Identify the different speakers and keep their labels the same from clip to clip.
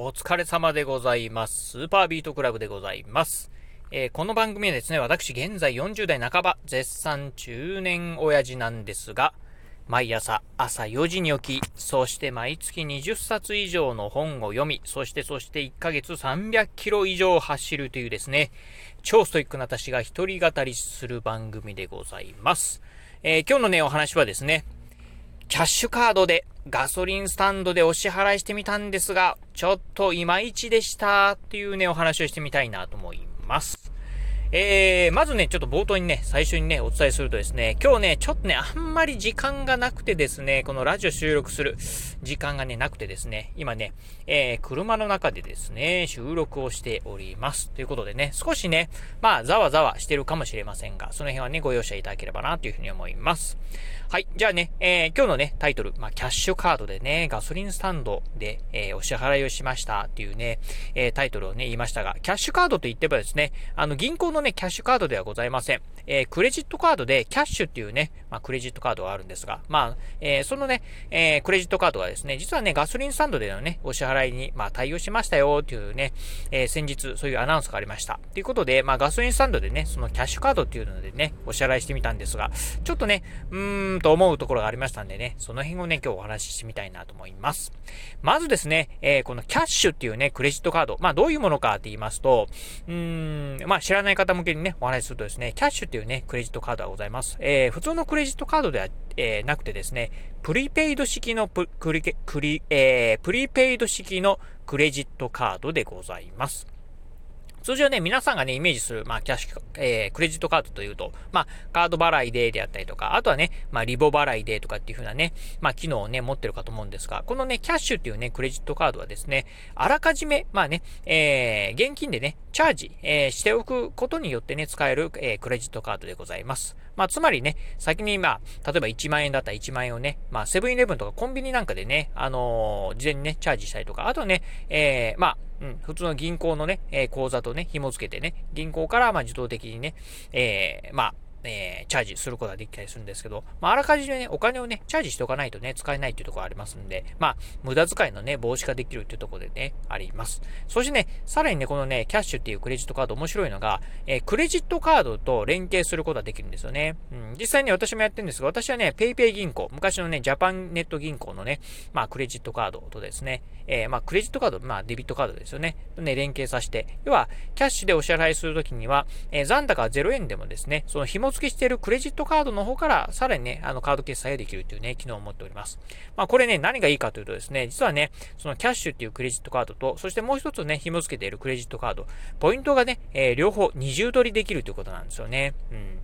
Speaker 1: お疲れ様でございます。スーパービートクラブでございます。えー、この番組はですね、私現在40代半ば、絶賛中年親父なんですが、毎朝朝4時に起き、そして毎月20冊以上の本を読み、そしてそして1ヶ月300キロ以上走るというですね、超ストイックな私が一人語りする番組でございます。えー、今日のね、お話はですね、キャッシュカードでガソリンスタンドでお支払いしてみたんですが、ちょっといまいちでしたっていうね、お話をしてみたいなと思います。えー、まずね、ちょっと冒頭にね、最初にね、お伝えするとですね、今日ね、ちょっとね、あんまり時間がなくてですね、このラジオ収録する時間がね、なくてですね、今ね、えー、車の中でですね、収録をしております。ということでね、少しね、まあ、ざわざわしてるかもしれませんが、その辺はね、ご容赦いただければな、というふうに思います。はい。じゃあね、えー、今日のね、タイトル、まあ、キャッシュカードでね、ガソリンスタンドで、えー、お支払いをしましたっていうね、えー、タイトルをね、言いましたが、キャッシュカードと言ってばですね、あの、銀行ののね、キャッシュカードではございません。えクレジットカードで、キャッシュっていうね、まあ、クレジットカードがあるんですが、まあ、えそのね、えクレジットカードはですね、実はね、ガソリンスタンドでのね、お支払いに、まあ、対応しましたよっていうね、え先日、そういうアナウンスがありました。ということで、まあ、ガソリンスタンドでね、そのキャッシュカードっていうのでね、お支払いしてみたんですが、ちょっとね、うーんと思うところがありましたんでね、その辺をね、今日お話ししてみたいなと思います。まずですね、え、このキャッシュっていうね、クレジットカード、まあどういうものかって言いますと、うーん、まあ知らない方向けにね、お話しするとですね、キャッシュっていうね、クレジットカードがございます。えー、普通のクレジットカードでは、えー、なくてですね、プリペイド式のプクリ、クリ、えー、プリペイド式のクレジットカードでございます。通常ね、皆さんがね、イメージする、まあ、キャッシュ、えー、クレジットカードというと、まあ、カード払いでであったりとか、あとはね、まあ、リボ払いでとかっていう風なね、まあ、機能をね、持ってるかと思うんですが、このね、キャッシュっていうね、クレジットカードはですね、あらかじめ、まあね、えー、現金でね、チャージ、えー、しておくことによってね、使える、えー、クレジットカードでございます。まあ、つまりね、先に、まあ、例えば1万円だったら1万円をね、まあ、セブンイレブンとかコンビニなんかでね、あのー、事前にね、チャージしたりとか、あとね、えー、まあ、うん、普通の銀行のね、えー、口座とね、紐付けてね、銀行からまあ自動的にね、えー、まあ、えー、チャージすることができたりするんですけど、まあ、あらかじめね、お金をね、チャージしておかないとね、使えないっていうところがありますんで、まあ、無駄遣いのね、防止ができるっていうところでね、あります。そしてね、さらにね、このね、キャッシュっていうクレジットカード面白いのが、えー、クレジットカードと連携することができるんですよね。うん、実際に私もやってるんですが、私はね、PayPay 銀行、昔のね、ジャパンネット銀行のね、まあ、クレジットカードとですね、えー、まあ、クレジットカード、まあ、デビットカードですよね。ね、連携させて、要は、キャッシュでお支払いするときには、えー、残高は0円でもですね、その紐付けしているクレジットカードの方から、さらにね、あの、カード決済ができるというね、機能を持っております。まあ、これね、何がいいかというとですね、実はね、そのキャッシュっていうクレジットカードと、そしてもう一つね、紐付けているクレジットカード、ポイントがね、えー、両方二重取りできるということなんですよね。うん。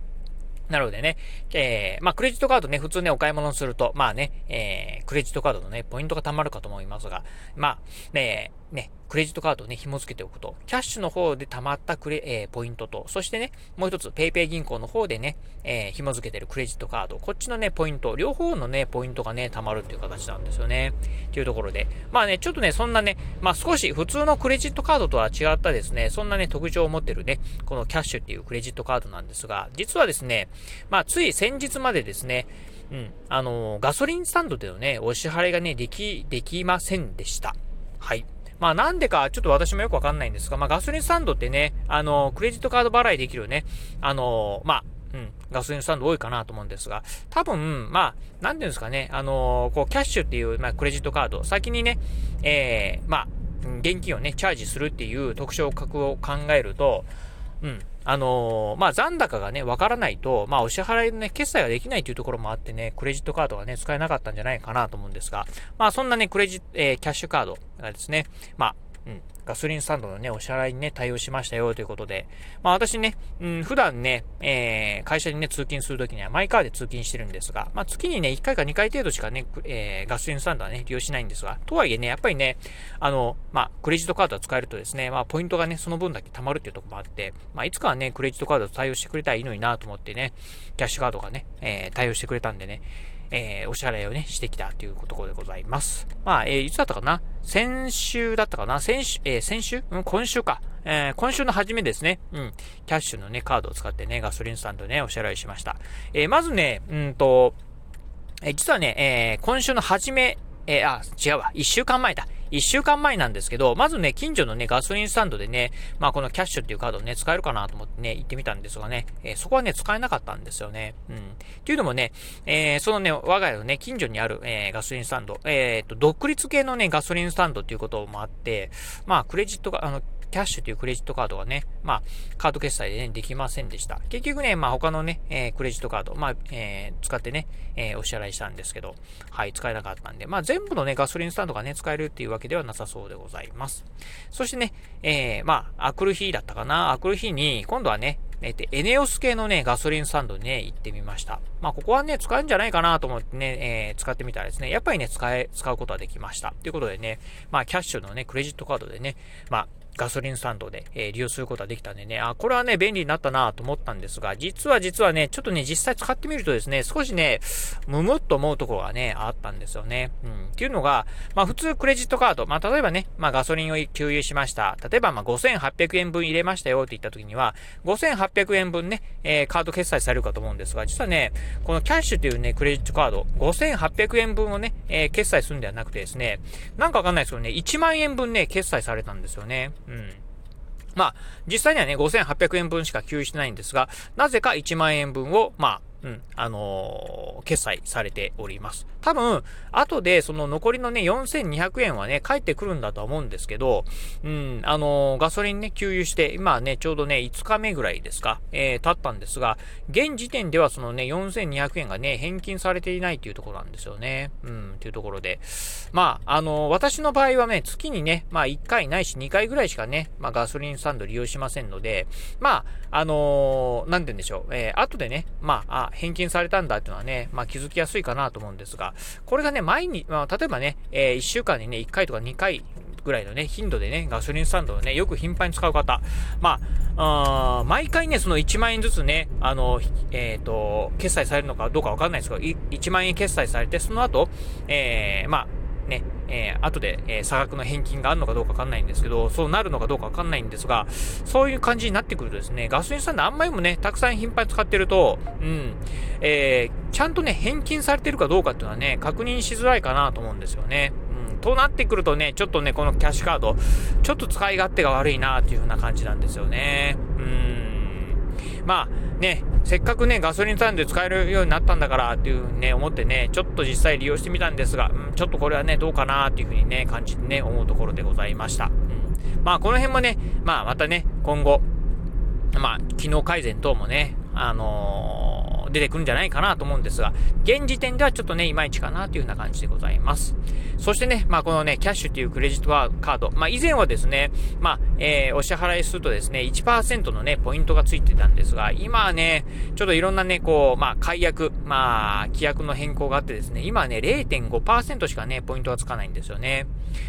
Speaker 1: なのでね、えー、まあ、クレジットカードね、普通ね、お買い物すると、まあね、えー、クレジットカードのね、ポイントが貯まるかと思いますが、まあ、ね、ね、クレジットカードをね、紐付けておくと、キャッシュの方で貯まったクレ、えー、ポイントと、そしてね、もう一つ、PayPay 銀行の方でね、えー、紐付けてるクレジットカード、こっちのね、ポイント、両方のね、ポイントがね、貯まるっていう形なんですよね。っていうところで。まあね、ちょっとね、そんなね、まあ少し普通のクレジットカードとは違ったですね、そんなね、特徴を持ってるね、このキャッシュっていうクレジットカードなんですが、実はですね、まあつい先日までですね、うん、あのー、ガソリンスタンドでのね、お支払いがね、でき、できませんでした。はい。まあなんでかちょっと私もよくわかんないんですが、まあガソリンスタンドってね、あの、クレジットカード払いできるね、あの、まあ、うん、ガソリンスタンド多いかなと思うんですが、多分、まあ、なんていうんですかね、あのこう、キャッシュっていう、まあ、クレジットカード、先にね、えー、まあ、現金をね、チャージするっていう特徴格を考えると、うん。あのー、まあ、残高がね、わからないと、まあ、お支払いのね、決済ができないというところもあってね、クレジットカードがね、使えなかったんじゃないかなと思うんですが、まあ、そんなね、クレジット、えー、キャッシュカードがですね、まあ、うん、ガソリンスタンドのね、お支払いにね、対応しましたよということで、まあ私ね、うん、普段ね、えー、会社にね、通勤するときにはマイカーで通勤してるんですが、まあ月にね、1回か2回程度しかね、えー、ガソリンスタンドはね、利用しないんですが、とはいえね、やっぱりね、あの、まあ、クレジットカードを使えるとですね、まあ、ポイントがね、その分だけ貯まるっていうとこもあって、まあ、いつかはね、クレジットカードと対応してくれたらいいのになと思ってね、キャッシュカードがね、えー、対応してくれたんでね、えー、お支払いをね、してきたというところでございます。まあ、えー、いつだったかな？先週だったかな？先週、えー、先週？うん、今週か。えー、今週の初めですね。うん。キャッシュのね、カードを使ってね、ガソリンスタンドね、お支払いしました。えー、まずね、うんと、えー、実はね、えー、今週の初めえー、あ、違うわ。一週間前だ。一週間前なんですけど、まずね、近所のね、ガソリンスタンドでね、まあこのキャッシュっていうカードをね、使えるかなと思ってね、行ってみたんですがね、えー、そこはね、使えなかったんですよね。うん。っていうのもね、えー、そのね、我が家のね、近所にある、えー、ガソリンスタンド、えっと、独立系のね、ガソリンスタンドっていうこともあって、まあ、クレジットが、あの、キャッシュというクレジットカードがね、まあ、カード決済でね、できませんでした。結局ね、まあ他のね、えー、クレジットカード、まあ、えー、使ってね、えー、お支払いしたんですけど、はい、使えなかったんで、まあ全部のね、ガソリンスタンドがね、使えるっていうわけではなさそうでございます。そしてね、えー、まあ、アクル日だったかな、アクル日に、今度はね、えー、エネオス系のね、ガソリンスタンドにね、行ってみました。まあ、ここはね、使えるんじゃないかなと思ってね、えー、使ってみたらですね、やっぱりね、使え、使うことはできました。ということでね、まあ、キャッシュのね、クレジットカードでね、まあ、ガソリンスタンドで、えー、利用することができたんでね、あ、これはね、便利になったなと思ったんですが、実は実はね、ちょっとね、実際使ってみるとですね、少しね、むむっと思うところがね、あったんですよね。うん。っていうのが、まあ普通クレジットカード、まあ例えばね、まあガソリンを給油しました。例えばまあ5800円分入れましたよって言った時には、5800円分ね、えー、カード決済されるかと思うんですが、実はね、このキャッシュというね、クレジットカード、5800円分をね、えー、決済するんではなくてですね、なんかわかんないですけどね、1万円分ね、決済されたんですよね。うん。まあ、実際にはね、5800円分しか給油してないんですが、なぜか1万円分を、まあ、うん、あのー、決済されております。多分、後でその残りのね、4200円はね、返ってくるんだとは思うんですけど、うん、あのー、ガソリンね、給油して、今ね、ちょうどね、5日目ぐらいですか、えー、経ったんですが、現時点ではそのね、4200円がね、返金されていないっていうところなんですよね。うん、っていうところで。まあ、あのー、私の場合はね、月にね、まあ、1回ないし2回ぐらいしかね、まあ、ガソリンスタンド利用しませんので、まあ、あのー、なんて言うんでしょう、えー、後でね、まあ、あ、返金されたんだっていうのはね、まあ気づきやすいかなと思うんですが、これがね、毎日、まあ例えばね、えー、1週間にね、1回とか2回ぐらいのね、頻度でね、ガソリンスタンドをね、よく頻繁に使う方、まあ、あ毎回ね、その1万円ずつね、あの、えっ、ー、と、決済されるのかどうかわかんないですけど、1万円決済されて、その後、えー、まあ、ね、えー、後で、えー、差額の返金があるのかどうかわかんないんですけど、そうなるのかどうかわかんないんですが、そういう感じになってくるとですね、ガソリンスタンドあんまりもね、たくさん頻繁に使ってると、うん、えー、ちゃんとね、返金されてるかどうかっていうのはね、確認しづらいかなと思うんですよね。うん、となってくるとね、ちょっとね、このキャッシュカード、ちょっと使い勝手が悪いなっていう風な感じなんですよね。うん。まあ、ね、せっかくね、ガソリンスタンドで使えるようになったんだからっていうね、思ってね、ちょっと実際利用してみたんですが、うん、ちょっとこれはね、どうかなっていうふうにね、感じてね、思うところでございました。うん。まあ、この辺もね、まあ、またね、今後、まあ、機能改善等もね、あのー、出てくるんじゃないかなと思うんですが、現時点ではちょっとね、いまいちかなというような感じでございます。そしてね、まあこのね、キャッシュというクレジットカード、まあ以前はですね、まあ、えー、お支払いするとですね、1%のね、ポイントがついてたんですが、今はね、ちょっといろんなね、こう、まあ解約、まあ、規約の変更があってですね、今はね、0.5%しかね、ポイントがつかないんですよね。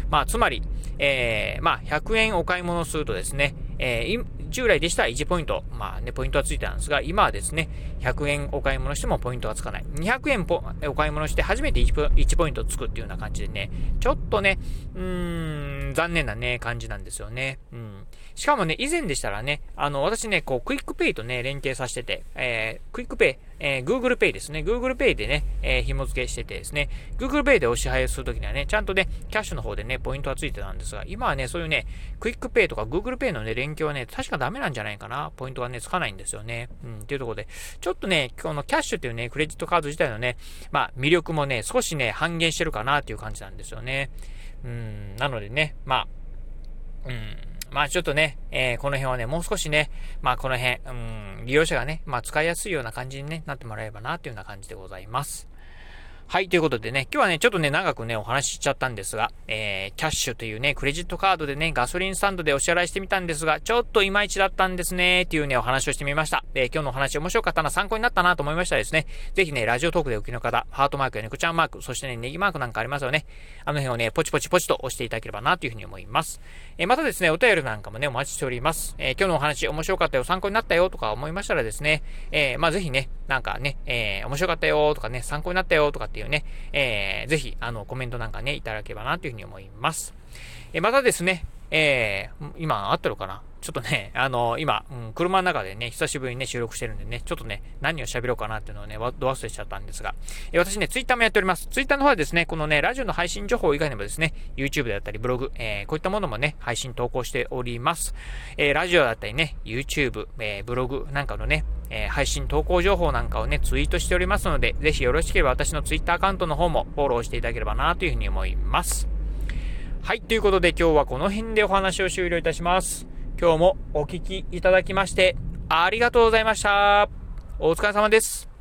Speaker 1: まあ、つまり、えー、まあ、100円お買い物するとですね、えー、従来でしたら1ポイント、まあね、ポイントはついてたんですが、今はですね、100円お買い物してもポイントはつかない。200円お買い物して初めて 1, 1ポイントつくっていうような感じでね、ちょっとね、うーん、残念なね、感じなんですよね。うん。しかもね、以前でしたらね、あの、私ね、こう、クイックペイとね、連携させてて、えー、クイックペイ、えー、Google Pay ですね。Google Pay でね、えー、紐付けしててですね、Google Pay でお支払いするときにはね、ちゃんとね、 Kyashの方でね、ポイントはついてたんですが、今はね、そういうね、クイックペイとか Google Pay のね、連携はね、確かダメなんじゃないかな。ポイントがね、つかないんですよね。うん、っていうところで、ちょっとね、この Kyash っていうね、クレジットカード自体のね、まあ、魅力もね、少しね、半減してるかなっていう感じなんですよね。うん、なのでね、まあ、うん、まあちょっとね、えー、この辺はね、もう少しね、まあこの辺、うん、利用者がね、まあ使いやすいような感じに、ね、なってもらえればな、というような感じでございます。はい、ということでね、今日はね、ちょっとね、長くね、お話ししちゃったんですが、えー、キャッシュというね、クレジットカードでね、ガソリンスタンドでお支払いしてみたんですが、ちょっといまいちだったんですね、っていうね、お話をしてみました。えー、今日のお話面白かったな、参考になったなと思いましたらですね、ぜひね、ラジオトークでお聞きの方、ハートマークや猫ちゃんマーク、そしてね、ネギマークなんかありますよね。あの辺をね、ポチポチポチと押していただければな、というふうに思います。えー、またですね、お便りなんかもね、お待ちしております。えー今日のお話面白かったよ、参考になったよ、とか思いましたらですね、えーまあぜひね、なんかね、えー面白かったよ、とかね、参考になったよ、とかってていうね、えー、ぜひ、あの、コメントなんかね、いただければなというふうに思います。えーまたですね、えー、今、あったのかな？ちょっとね、あの、今、うん、車の中でね、久しぶりにね、収録してるんでね、ちょっとね、何を喋ろうかなっていうのをね、ど忘れしちゃったんですが、え私ね、ツイッターもやっております。ツイッターの方はですね、このね、ラジオの配信情報以外にもですね、YouTube であったり、ブログ、えー、こういったものもね、配信投稿しております。えー、ラジオだったりね、YouTube、えー、ブログなんかのね、え配信投稿情報なんかをね、ツイートしておりますので、ぜひよろしければ私のツイッターアカウントの方もフォローしていただければなというふうに思います。はい、ということで今日はこの辺でお話を終了いたします。今日もお聴きいただきまして、ありがとうございました。お疲れ様です。